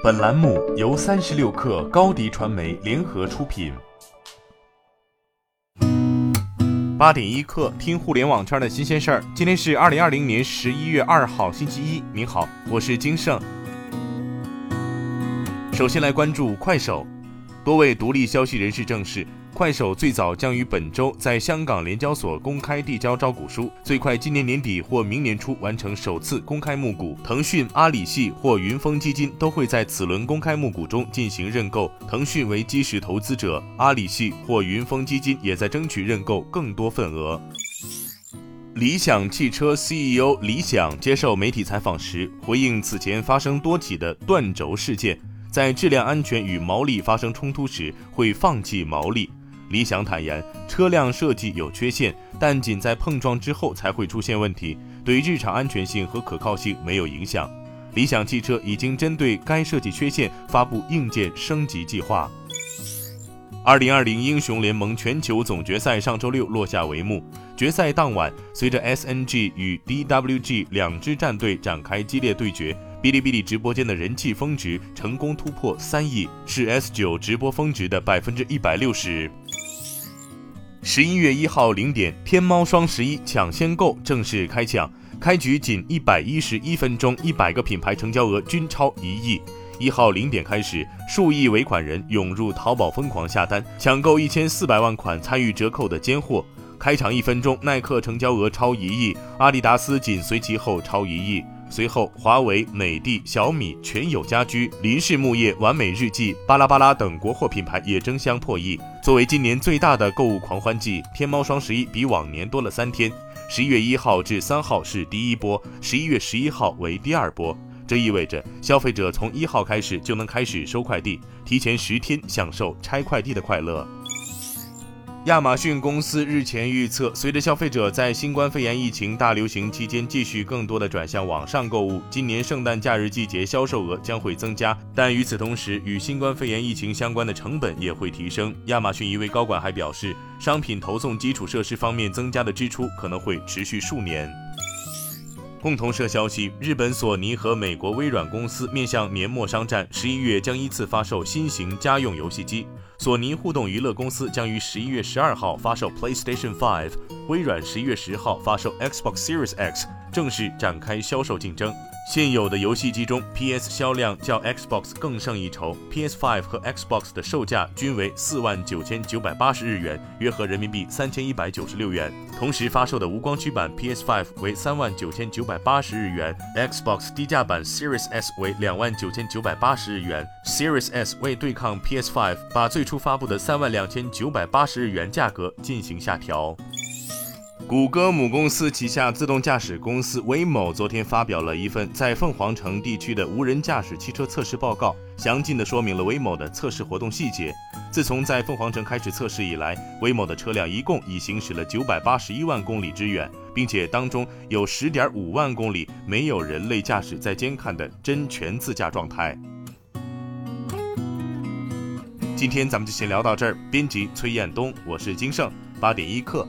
本栏目由三十六氪高低传媒联合出品。八点一刻，听互联网圈的新鲜事儿。今天是二零二零年十一月二号，星期一。您好，我是金盛。首先来关注快手，多位独立消息人士证实。快手最早将于本周在香港联交所公开递交招股书，最快今年年底或明年初完成首次公开募股。腾讯、阿里系或云峰基金都会在此轮公开募股中进行认购。腾讯为基石投资者，阿里系或云峰基金也在争取认购更多份额。理想汽车 CEO 李想接受媒体采访时，回应此前发生多起的断轴事件，在质量安全与毛利发生冲突时会放弃毛利。理想坦言，车辆设计有缺陷，但仅在碰撞之后才会出现问题，对日常安全性和可靠性没有影响。理想汽车已经针对该设计缺陷发布硬件升级计划。二零二零英雄联盟全球总决赛上周六落下帷幕，决赛当晚，随着 SNG 与 DWG 两支战队展开激烈对决。哔哩哔哩直播间的人气峰值成功突破三亿，是 S 九直播峰值的百分之一百六十。十一月一号零点，天猫双十一抢先购正式开抢，开局仅一百一十一分钟，一百个品牌成交额均超一亿。一号零点开始，数亿尾款人涌入淘宝疯狂下单，抢购一千四百万款参与折扣的尖货。开场一分钟，耐克成交额超一亿，阿迪达斯紧随其后超一亿。随后，华为、美的、小米、全友家居、林氏木业、完美日记、巴拉巴拉等国货品牌也争相破亿。作为今年最大的购物狂欢季，天猫双十一比往年多了三天。十一月一号至三号是第一波，十一月十一号为第二波。这意味着消费者从一号开始就能开始收快递，提前十天享受拆快递的快乐。亚马逊公司日前预测，随着消费者在新冠肺炎疫情大流行期间继续更多的转向网上购物，今年圣诞假日季节销售额将会增加。但与此同时，与新冠肺炎疫情相关的成本也会提升。亚马逊一位高管还表示，商品投送基础设施方面增加的支出可能会持续数年。共同社消息，日本索尼和美国微软公司面向年末商战，十一月将依次发售新型家用游戏机。索尼互动娱乐公司将于十一月十二号发售 PlayStation 5，微软十一月十号发售 Xbox Series X，正式展开销售竞争。现有的游戏机中，PS 销量较 Xbox 更胜一筹。PS5 和 Xbox 的售价均为四万九千九百八十日元，约合人民币三千一百九十六元。同时发售的无光驱版 PS5 为三万九千九百八十日元，Xbox 低价版 Series S 为两万九千九百八十日元。Series S 为对抗 PS5，把最初发布的三万两千九百八十日元价格进行下调。谷歌母公司旗下自动驾驶公司 Waymo 昨天发表了一份在凤凰城地区的无人驾驶汽车测试报告，详尽地说明了 Waymo 的测试活动细节。自从在凤凰城开始测试以来，Waymo 的车辆一共已行驶了九百八十一万公里之远，并且当中有十点五万公里没有人类驾驶在监看的真全自驾状态。今天咱们就先聊到这儿。编辑崔彦东，我是金盛，八点一刻。